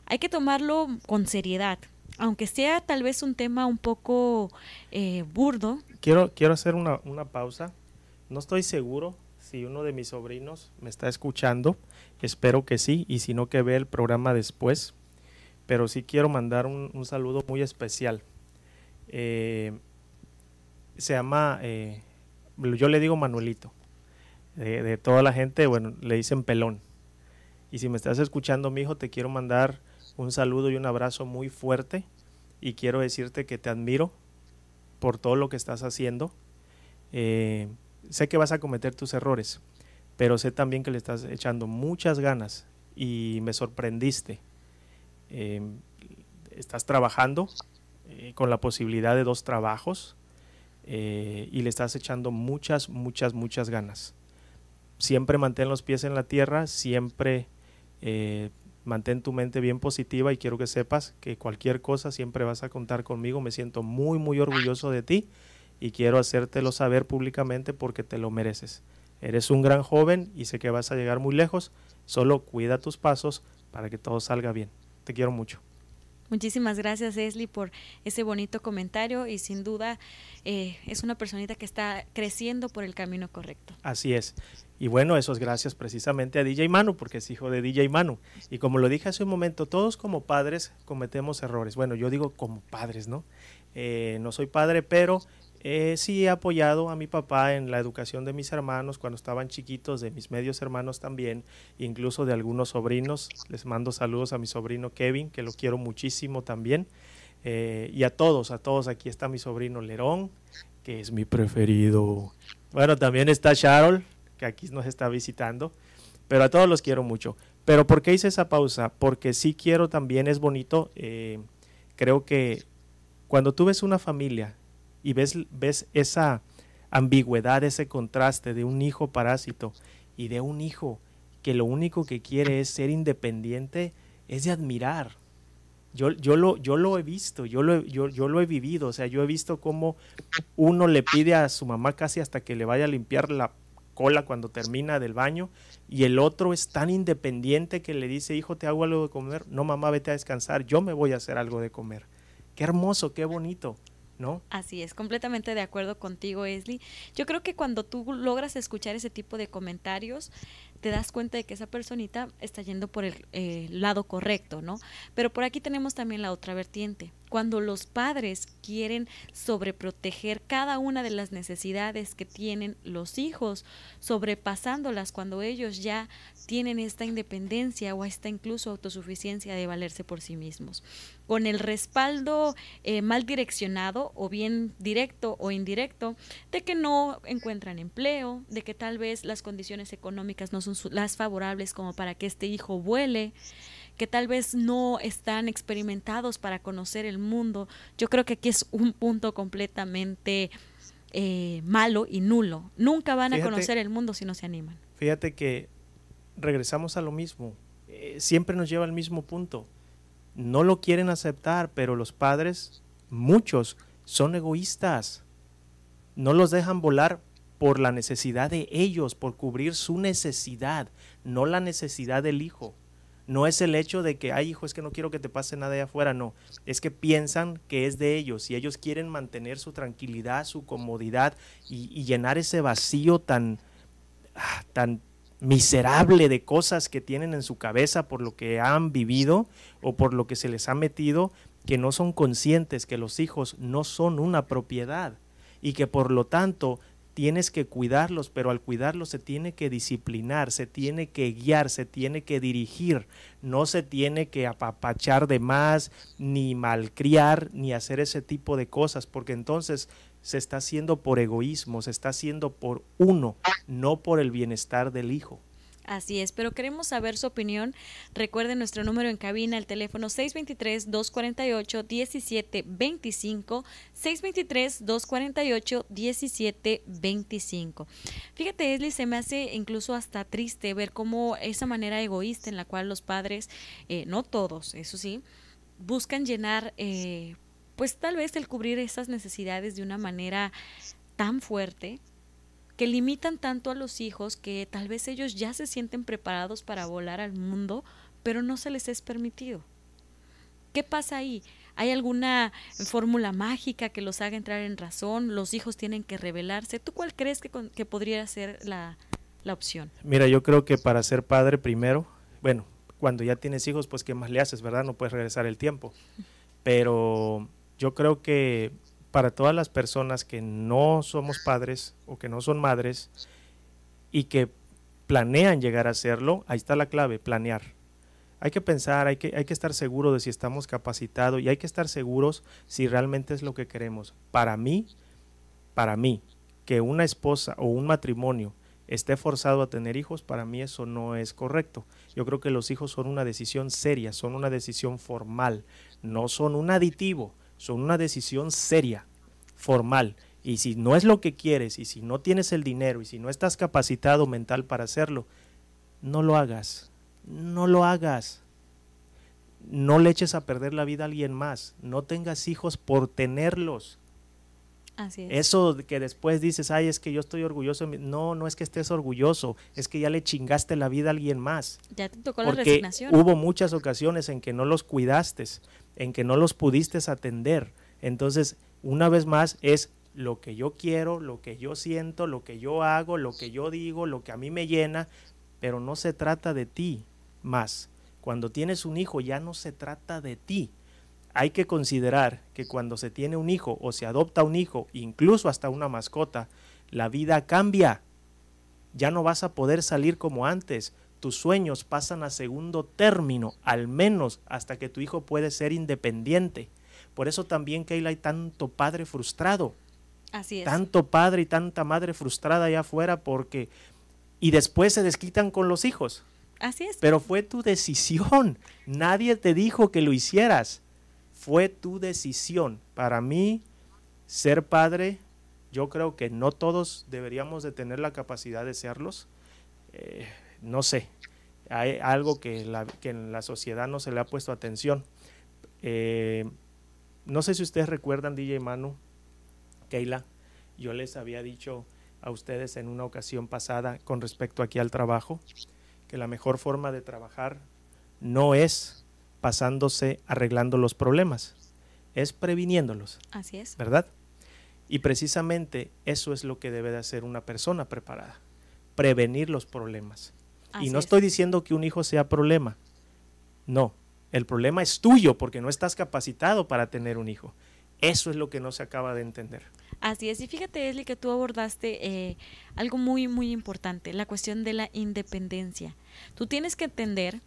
hay que tomarlo con seriedad. Aunque sea tal vez un tema un poco eh, burdo. Quiero, quiero hacer una, una pausa. No estoy seguro si uno de mis sobrinos me está escuchando. Espero que sí, y si no, que vea el programa después pero sí quiero mandar un, saludo muy especial. Eh, se llama, eh, yo le digo Manuelito, de, toda la gente, bueno, le dicen pelón. Y si me estás escuchando, mi hijo, te quiero mandar un saludo y un abrazo muy fuerte y quiero decirte que te admiro por todo lo que estás haciendo. Eh, sé que vas a cometer tus errores, pero sé también que le estás echando muchas ganas y me sorprendiste eh, estás trabajando eh, con la posibilidad de dos trabajos eh, y le estás echando muchas, muchas, muchas ganas. Siempre mantén los pies en la tierra, siempre mantén tu mente bien positiva y quiero que sepas que cualquier cosa siempre vas a contar conmigo. Me siento muy, muy orgulloso de ti y quiero hacértelo saber públicamente porque te lo mereces. Eres un gran joven y sé que vas a llegar muy lejos. Solo cuida tus pasos para que todo salga bien. Te quiero mucho. Muchísimas gracias, Esli, por ese bonito comentario y sin duda eh, es una personita que está creciendo por el camino correcto. Así es. Y bueno, eso es gracias precisamente a DJ Manu, porque es hijo de DJ Manu. Y como lo dije hace un momento, todos como padres cometemos errores. Bueno, yo digo como padres, ¿no? Eh, no soy padre, pero eh, sí he apoyado a mi papá en la educación de mis hermanos cuando estaban chiquitos, de mis medios hermanos también, incluso de algunos sobrinos. Les mando saludos a mi sobrino Kevin, que lo quiero muchísimo también. Eh, y a todos, a todos. Aquí está mi sobrino Lerón, que es mi preferido. Bueno, también está Charol, que aquí nos está visitando. Pero a todos los quiero mucho. Pero ¿por qué hice esa pausa? Porque sí quiero también, es bonito. Eh, creo que cuando tú ves una familia y ves, ves esa ambigüedad, ese contraste de un hijo parásito y de un hijo que lo único que quiere es ser independiente, es de admirar. Yo, yo, lo, yo lo he visto, yo lo, yo, yo lo he vivido, o sea, yo he visto cómo uno le pide a su mamá casi hasta que le vaya a limpiar la cola cuando termina del baño y el otro es tan independiente que le dice, hijo, te hago algo de comer, no mamá, vete a descansar, yo me voy a hacer algo de comer. Qué hermoso, qué bonito. ¿No? Así es, completamente de acuerdo contigo, Esli. Yo creo que cuando tú logras escuchar ese tipo de comentarios, te das cuenta de que esa personita está yendo por el eh, lado correcto, ¿no? Pero por aquí tenemos también la otra vertiente. Cuando los padres quieren sobreproteger cada una de las necesidades que tienen los hijos, sobrepasándolas cuando ellos ya tienen esta independencia o esta incluso autosuficiencia de valerse por sí mismos. Con el respaldo eh, mal direccionado o bien directo o indirecto de que no encuentran empleo, de que tal vez las condiciones económicas no son las favorables como para que este hijo vuele, que tal vez no están experimentados para conocer el mundo. Yo creo que aquí es un punto completamente eh, malo y nulo. Nunca van a conocer el mundo si no se animan. Fíjate que regresamos a lo mismo. Eh, siempre nos lleva al mismo punto. No lo quieren aceptar, pero los padres, muchos, son egoístas. No los dejan volar por la necesidad de ellos, por cubrir su necesidad, no la necesidad del hijo. No es el hecho de que, ay hijo, es que no quiero que te pase nada de afuera, no. Es que piensan que es de ellos y ellos quieren mantener su tranquilidad, su comodidad y, llenar ese vacío tan, ah, tan miserable de cosas que tienen en su cabeza por lo que han vivido o por lo que se les ha metido, que no son conscientes que los hijos no son una propiedad y que por lo tanto tienes que cuidarlos, pero al cuidarlos se tiene que disciplinar, se tiene que guiar, se tiene que dirigir, no se tiene que apapachar de más, ni malcriar, ni hacer ese tipo de cosas, porque entonces se está haciendo por egoísmo, se está haciendo por uno, no por el bienestar del hijo. Así es, pero queremos saber su opinión. Recuerde nuestro número en cabina, el teléfono 623-248-1725, 623-248-1725. Fíjate, Esli, se me hace incluso hasta triste ver cómo esa manera egoísta en la cual los padres, eh, no todos, eso sí, buscan llenar eh, pues tal vez el cubrir esas necesidades de una manera tan fuerte que limitan tanto a los hijos que tal vez ellos ya se sienten preparados para volar al mundo, pero no se les es permitido. ¿Qué pasa ahí? ¿Hay alguna fórmula mágica que los haga entrar en razón? ¿Los hijos tienen que rebelarse? ¿Tú cuál crees que, que podría ser la, la opción? Mira, yo creo que para ser padre primero, bueno, cuando ya tienes hijos, pues qué más le haces, ¿verdad? No puedes regresar el tiempo. Pero yo creo que para todas las personas que no somos padres o que no son madres y que planean llegar a serlo, ahí está la clave, planear. Hay que pensar, hay que, hay que estar seguro de si estamos capacitados y hay que estar seguros si realmente es lo que queremos. Para mí, para mí, que una esposa o un matrimonio esté forzado a tener hijos, para mí eso no es correcto. Yo creo que los hijos son una decisión seria, son una decisión formal, no son un aditivo son una decisión seria, formal. Y si no es lo que quieres, y si no tienes el dinero, y si no estás capacitado mental para hacerlo, no lo hagas. No lo hagas. No le eches a perder la vida a alguien más. No tengas hijos por tenerlos. Así es. Eso que después dices, ay, es que yo estoy orgulloso. No, no es que estés orgulloso, es que ya le chingaste la vida a alguien más. Ya te tocó la resignación. Hubo muchas ocasiones en que no los cuidaste, en que no los pudiste atender. Entonces, una vez más, es lo que yo quiero, lo que yo siento, lo que yo hago, lo que yo digo, lo que a mí me llena, pero no se trata de ti más. Cuando tienes un hijo ya no se trata de ti. Hay que considerar que cuando se tiene un hijo o se adopta un hijo, incluso hasta una mascota, la vida cambia. Ya no vas a poder salir como antes tus sueños pasan a segundo término, al menos hasta que tu hijo puede ser independiente. Por eso también, Keila, hay tanto padre frustrado. Así es. Tanto padre y tanta madre frustrada allá afuera porque... Y después se desquitan con los hijos. Así es. Pero fue tu decisión. Nadie te dijo que lo hicieras. Fue tu decisión. Para mí, ser padre, yo creo que no todos deberíamos de tener la capacidad de serlos. Eh, no sé, hay algo que, la, en la sociedad no se le ha puesto atención. Eh, no sé si ustedes recuerdan, DJ Manu, Keila, yo les había dicho a ustedes en una ocasión pasada con respecto aquí al trabajo, que la mejor forma de trabajar no es pasándose arreglando los problemas, es previniéndolos. Así es. ¿Verdad? Y precisamente eso es lo que debe de hacer una persona preparada, prevenir los problemas y no estoy diciendo que un hijo sea problema. No, el problema es tuyo porque no estás capacitado para tener un hijo. Eso es lo que no se acaba de entender. Así es, y fíjate, Esli, que tú abordaste eh, algo muy, muy importante, la cuestión de la independencia. Tú tienes que entender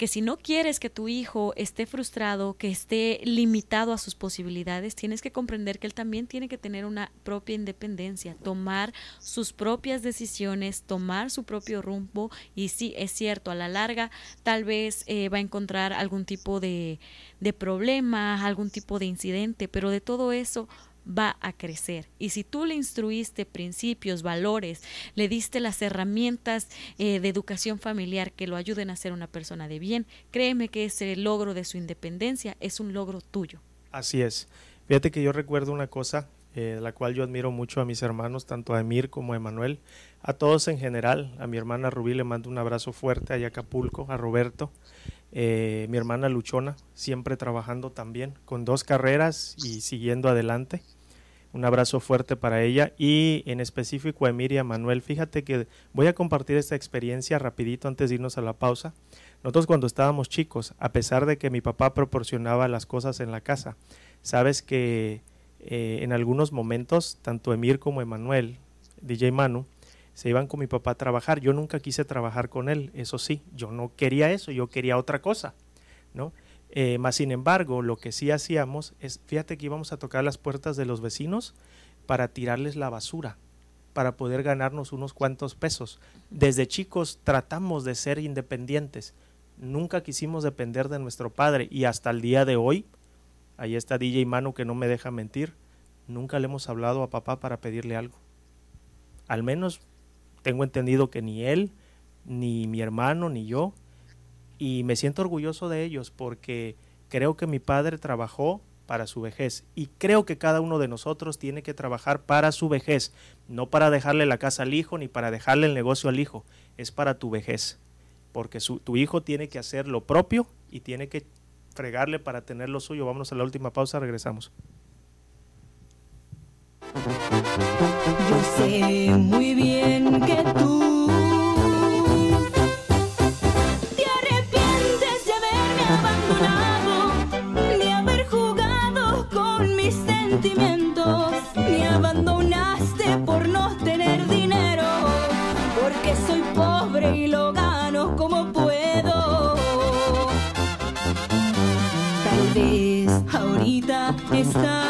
que si no quieres que tu hijo esté frustrado, que esté limitado a sus posibilidades, tienes que comprender que él también tiene que tener una propia independencia, tomar sus propias decisiones, tomar su propio rumbo. Y sí, es cierto, a la larga tal vez eh, va a encontrar algún tipo de, de problema, algún tipo de incidente, pero de todo eso va a crecer. Y si tú le instruiste principios, valores, le diste las herramientas eh, de educación familiar que lo ayuden a ser una persona de bien, créeme que ese logro de su independencia es un logro tuyo. Así es. Fíjate que yo recuerdo una cosa, eh, la cual yo admiro mucho a mis hermanos, tanto a Emir como a Emanuel, A todos en general, a mi hermana Rubí le mando un abrazo fuerte a Acapulco, a Roberto, eh, mi hermana Luchona, siempre trabajando también, con dos carreras y siguiendo adelante. Un abrazo fuerte para ella y en específico a Emilia Manuel. Fíjate que voy a compartir esta experiencia rapidito antes de irnos a la pausa. Nosotros cuando estábamos chicos, a pesar de que mi papá proporcionaba las cosas en la casa, sabes que eh, en algunos momentos, tanto Emir como Emanuel, DJ Manu, se iban con mi papá a trabajar. Yo nunca quise trabajar con él, eso sí, yo no quería eso, yo quería otra cosa, ¿no? Eh, más sin embargo, lo que sí hacíamos es, fíjate que íbamos a tocar las puertas de los vecinos para tirarles la basura, para poder ganarnos unos cuantos pesos. Desde chicos tratamos de ser independientes, nunca quisimos depender de nuestro padre y hasta el día de hoy, ahí está DJ Manu que no me deja mentir, nunca le hemos hablado a papá para pedirle algo. Al menos tengo entendido que ni él, ni mi hermano, ni yo, y me siento orgulloso de ellos porque creo que mi padre trabajó para su vejez y creo que cada uno de nosotros tiene que trabajar para su vejez, no para dejarle la casa al hijo ni para dejarle el negocio al hijo, es para tu vejez porque su, tu hijo tiene que hacer lo propio y tiene que fregarle para tener lo suyo. Vámonos a la última pausa, regresamos. Yo sé muy bien que está.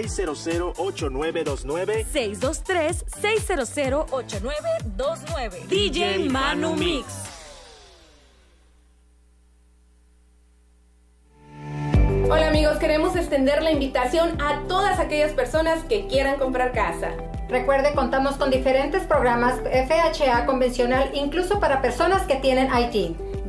623-600-8929 DJ Manu Mix. Hola amigos, queremos extender la invitación a todas aquellas personas que quieran comprar casa. Recuerde, contamos con diferentes programas FHA convencional, incluso para personas que tienen IT.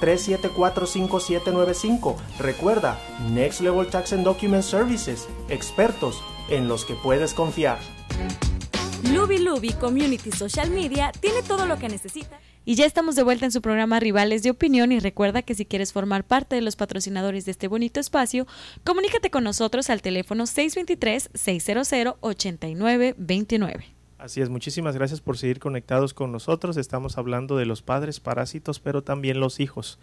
374-5795. Recuerda, Next Level Tax and Document Services, expertos en los que puedes confiar. Lubi Lubi Community Social Media tiene todo lo que necesita. Y ya estamos de vuelta en su programa Rivales de Opinión y recuerda que si quieres formar parte de los patrocinadores de este bonito espacio, comunícate con nosotros al teléfono 623-600-8929. Así es, muchísimas gracias por seguir conectados con nosotros. Estamos hablando de los padres parásitos, pero también los hijos.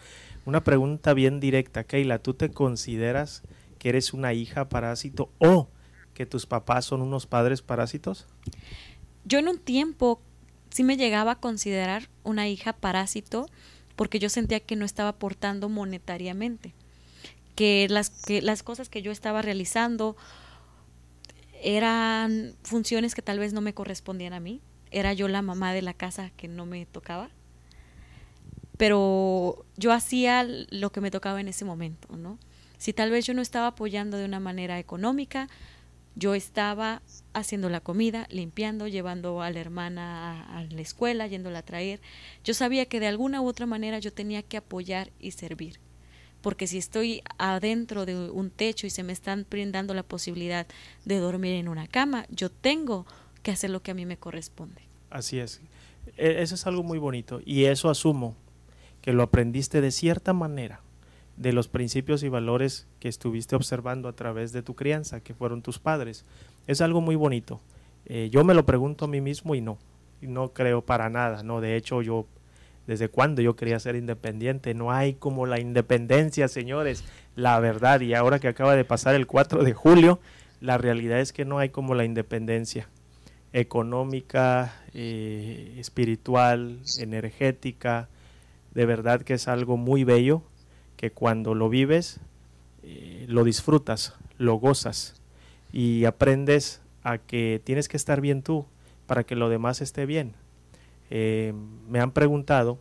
Una pregunta bien directa, Keila, ¿tú te consideras que eres una hija parásito o que tus papás son unos padres parásitos? Yo en un tiempo sí me llegaba a considerar una hija parásito porque yo sentía que no estaba aportando monetariamente que las, que las cosas que yo estaba realizando eran funciones que tal vez no me correspondían a mí. Era yo la mamá de la casa que no me tocaba. Pero yo hacía lo que me tocaba en ese momento, ¿no? Si tal vez yo no estaba apoyando de una manera económica, yo estaba haciendo la comida, limpiando, llevando a la hermana a, la escuela, yéndola a traer. Yo sabía que de alguna u otra manera yo tenía que apoyar y servir. Porque si estoy adentro de un techo y se me están brindando la posibilidad de dormir en una cama, yo tengo que hacer lo que a mí me corresponde. Así es. E, eso es algo muy bonito. Y eso asumo que lo aprendiste de cierta manera de los principios y valores que estuviste observando a través de tu crianza, que fueron tus padres. Es algo muy bonito. Eh, yo me lo pregunto a mí mismo y no, y no creo para nada, no. De hecho, yo desde cuando yo quería ser independiente, no hay como la independencia, señores, la verdad. Y ahora que acaba de pasar el 4 de julio, la realidad es que no hay como la independencia económica, eh, espiritual, energética. De verdad que es algo muy bello que cuando lo vives, eh, lo disfrutas, lo gozas y aprendes a que tienes que estar bien tú para que lo demás esté bien. Eh, me han preguntado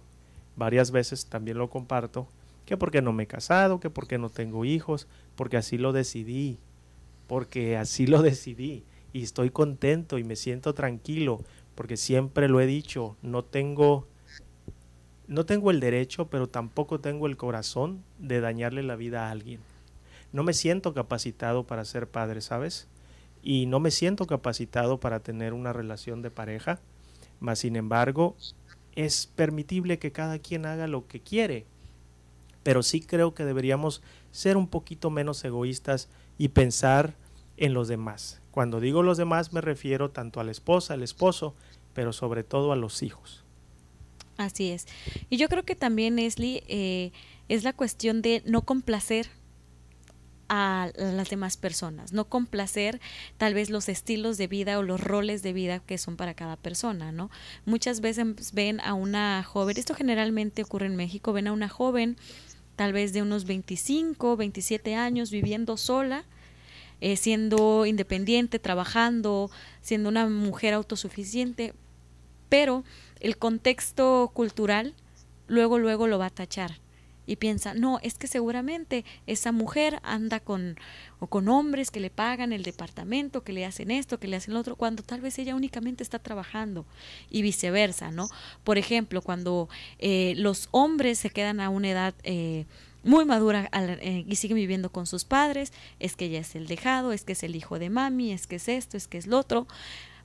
varias veces, también lo comparto, que por qué no me he casado, que por qué no tengo hijos, porque así lo decidí, porque así lo decidí y estoy contento y me siento tranquilo, porque siempre lo he dicho, no tengo no tengo el derecho, pero tampoco tengo el corazón de dañarle la vida a alguien. No me siento capacitado para ser padre, ¿sabes? Y no me siento capacitado para tener una relación de pareja, mas sin embargo es permitible que cada quien haga lo que quiere. Pero sí creo que deberíamos ser un poquito menos egoístas y pensar en los demás. Cuando digo los demás me refiero tanto a la esposa, al esposo, pero sobre todo a los hijos. Así es. Y yo creo que también, Esli, eh, es la cuestión de no complacer a las demás personas, no complacer tal vez los estilos de vida o los roles de vida que son para cada persona, ¿no? Muchas veces ven a una joven, esto generalmente ocurre en México, ven a una joven tal vez de unos 25, 27 años viviendo sola, eh, siendo independiente, trabajando, siendo una mujer autosuficiente, pero el contexto cultural luego, luego lo va a tachar y piensa, no, es que seguramente esa mujer anda con, o con hombres que le pagan el departamento, que le hacen esto, que le hacen lo otro, cuando tal vez ella únicamente está trabajando y viceversa, ¿no? Por ejemplo, cuando eh, los hombres se quedan a una edad... Eh, muy madura eh, y siguen viviendo con sus padres, es que ella es el dejado, es que es el hijo de mami, es que es esto, es que es lo otro,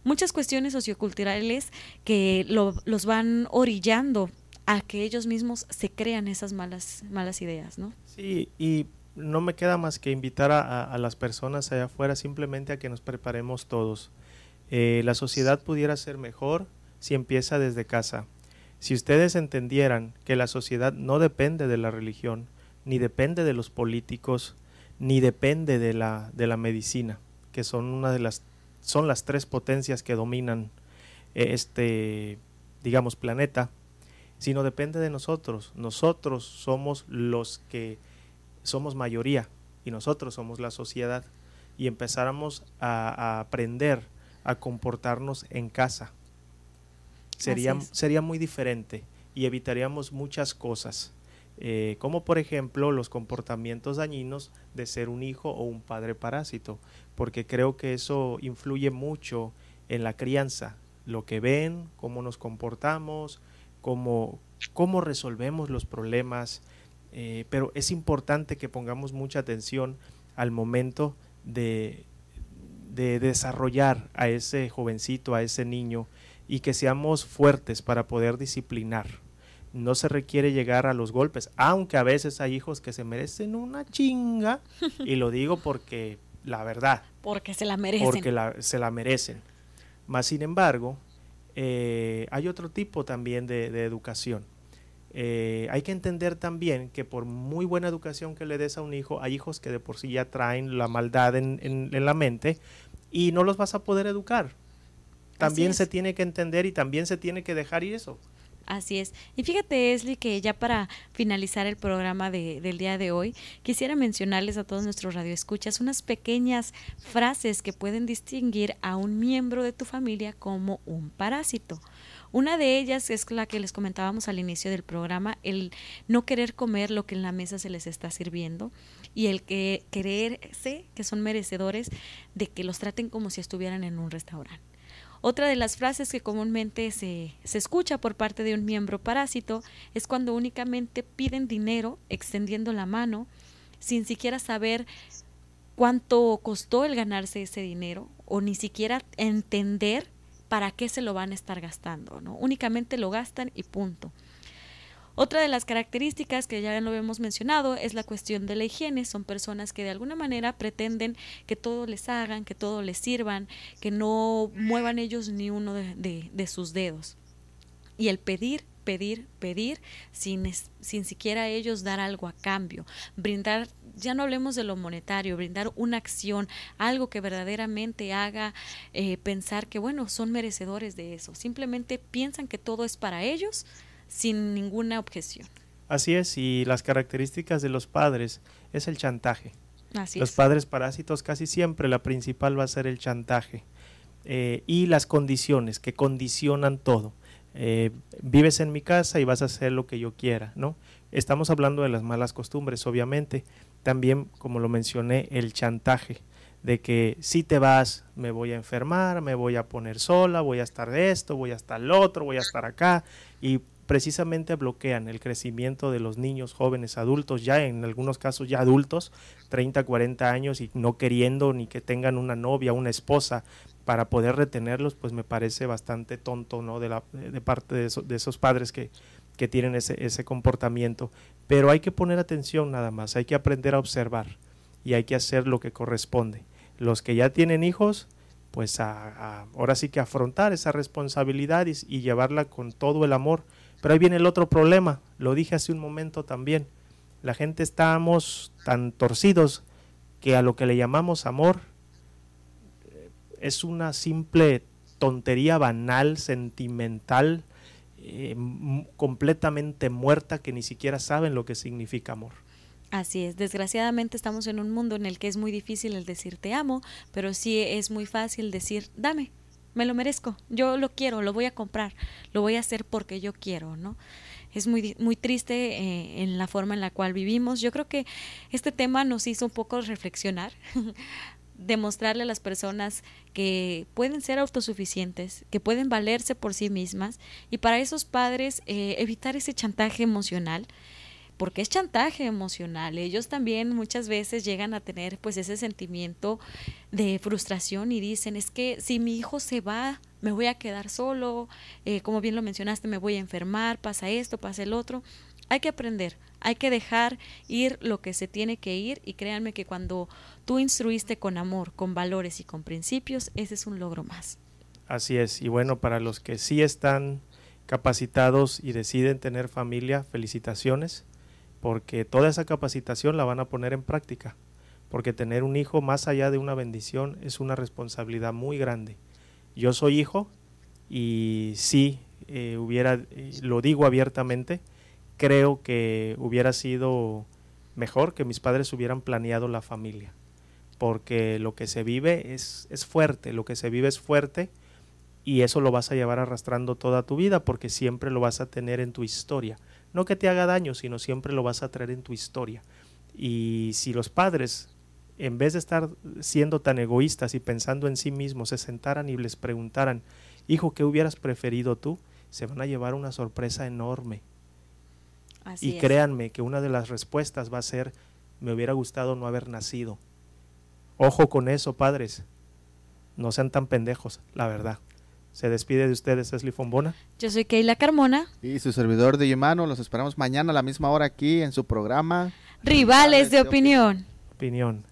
muchas cuestiones socioculturales que lo, los van orillando a que ellos mismos se crean esas malas, malas ideas, ¿no? Sí, y no me queda más que invitar a, las personas allá afuera simplemente a que nos preparemos todos. Eh, la sociedad pudiera ser mejor si empieza desde casa. Si ustedes entendieran que la sociedad no depende de la religión, ni depende de los políticos, ni depende de la, de la medicina, que son una de las son las tres potencias que dominan eh, este, digamos, planeta, sino depende de nosotros. Nosotros somos los que somos mayoría y nosotros somos la sociedad y empezáramos a, a aprender a comportarnos en casa. Sería, sería muy diferente y evitaríamos muchas cosas. Eh, como por ejemplo los comportamientos dañinos de ser un hijo o un padre parásito, porque creo que eso influye mucho en la crianza, lo que ven, cómo nos comportamos, cómo, cómo resolvemos los problemas, eh, pero es importante que pongamos mucha atención al momento de, de desarrollar a ese jovencito, a ese niño, y que seamos fuertes para poder disciplinar no se requiere llegar a los golpes, aunque a veces hay hijos que se merecen una chinga, y lo digo porque la verdad. Porque se la merecen. Porque se la merecen. Más sin embargo, eh, hay otro tipo también de, educación. Eh, hay que entender también que por muy buena educación que le des a un hijo, hay hijos que de por sí ya traen la maldad en, en la mente y no los vas a poder educar. También se tiene que entender y también se tiene que dejar ir eso Así es. Y fíjate, Esli, que ya para finalizar el programa de, del día de hoy, quisiera mencionarles a todos nuestros radioescuchas unas pequeñas frases que pueden distinguir a un miembro de tu familia como un parásito. Una de ellas es la que les comentábamos al inicio del programa, el no querer comer lo que en la mesa se les está sirviendo y el que creerse que son merecedores de que los traten como si estuvieran en un restaurante. Otra de las frases que comúnmente se, se, escucha por parte de un miembro parásito es cuando únicamente piden dinero extendiendo la mano sin siquiera saber cuánto costó el ganarse ese dinero o ni siquiera entender para qué se lo van a estar gastando, ¿no? Únicamente lo gastan y punto. Otra de las características que ya lo hemos mencionado es la cuestión de la higiene. Son personas que de alguna manera pretenden que todo les hagan, que todo les sirvan, que no muevan ellos ni uno de, sus dedos. Y el pedir, pedir, pedir, sin, sin siquiera ellos dar algo a cambio. Brindar, ya no hablemos de lo monetario, brindar una acción, algo que verdaderamente haga eh, pensar que, bueno, son merecedores de eso. Simplemente piensan que todo es para ellos sin ninguna objeción. Así es, y las características de los padres es el chantaje. Así los es. padres parásitos casi siempre la principal va a ser el chantaje eh, y las condiciones que condicionan todo. Eh, vives en mi casa y vas a hacer lo que yo quiera, ¿no? Estamos hablando de las malas costumbres, obviamente. También, como lo mencioné, el chantaje de que si te vas me voy a enfermar, me voy a poner sola, voy a estar de esto, voy a estar el otro, voy a estar acá y precisamente bloquean el crecimiento de los niños, jóvenes, adultos, ya en algunos casos ya adultos, 30, 40 años y no queriendo ni que tengan una novia, una esposa para poder retenerlos, pues me parece bastante tonto, ¿no? De, la, de parte de, eso, de, esos padres que, que tienen ese, ese comportamiento. Pero hay que poner atención nada más, hay que aprender a observar y hay que hacer lo que corresponde. Los que ya tienen hijos, pues a, ahora sí que afrontar esa responsabilidad y llevarla con todo el amor, pero ahí viene el otro problema, lo dije hace un momento también. La gente estamos tan torcidos que a lo que le llamamos amor es una simple tontería banal, sentimental, eh, completamente muerta que ni siquiera saben lo que significa amor. Así es, desgraciadamente estamos en un mundo en el que es muy difícil el decir te amo, pero sí es muy fácil decir dame, me lo merezco, yo lo quiero, lo voy a comprar, lo voy a hacer porque yo quiero, ¿no? Es muy, muy triste eh, en la forma en la cual vivimos. Yo creo que este tema nos hizo un poco reflexionar, demostrarle a las personas que pueden ser autosuficientes, que pueden valerse por sí mismas y para esos padres eh, evitar ese chantaje emocional porque es chantaje emocional. Ellos también muchas veces llegan a tener pues ese sentimiento de frustración y dicen, es que si mi hijo se va, me voy a quedar solo, eh, como bien lo mencionaste, me voy a enfermar, pasa esto, pasa el otro. Hay que aprender, hay que dejar ir lo que se tiene que ir y créanme que cuando tú instruiste con amor, con valores y con principios, ese es un logro más. Así es, y bueno, para los que sí están capacitados y deciden tener familia, felicitaciones porque toda esa capacitación la van a poner en práctica, porque tener un hijo más allá de una bendición es una responsabilidad muy grande. Yo soy hijo y sí, eh, hubiera, lo digo abiertamente, creo que hubiera sido mejor que mis padres hubieran planeado la familia, porque lo que se vive es, es fuerte, lo que se vive es fuerte y eso lo vas a llevar arrastrando toda tu vida porque siempre lo vas a tener en tu historia no que te haga daño, sino siempre lo vas a traer en tu historia. Y si los padres, en vez de estar siendo tan egoístas y pensando en sí mismos, se sentaran y les preguntaran, hijo, ¿qué hubieras preferido tú? Se van a llevar una sorpresa enorme. Así y créanme que una de las respuestas va a ser, me hubiera gustado no haber nacido. Ojo con eso, padres. No sean tan pendejos, la verdad. Se despide de ustedes Esli Fombona. Yo soy Keila Carmona. Y su servidor de Yemano. Los esperamos mañana a la misma hora aquí en su programa. Rivales, Rivales de, de, opinión. Opinión.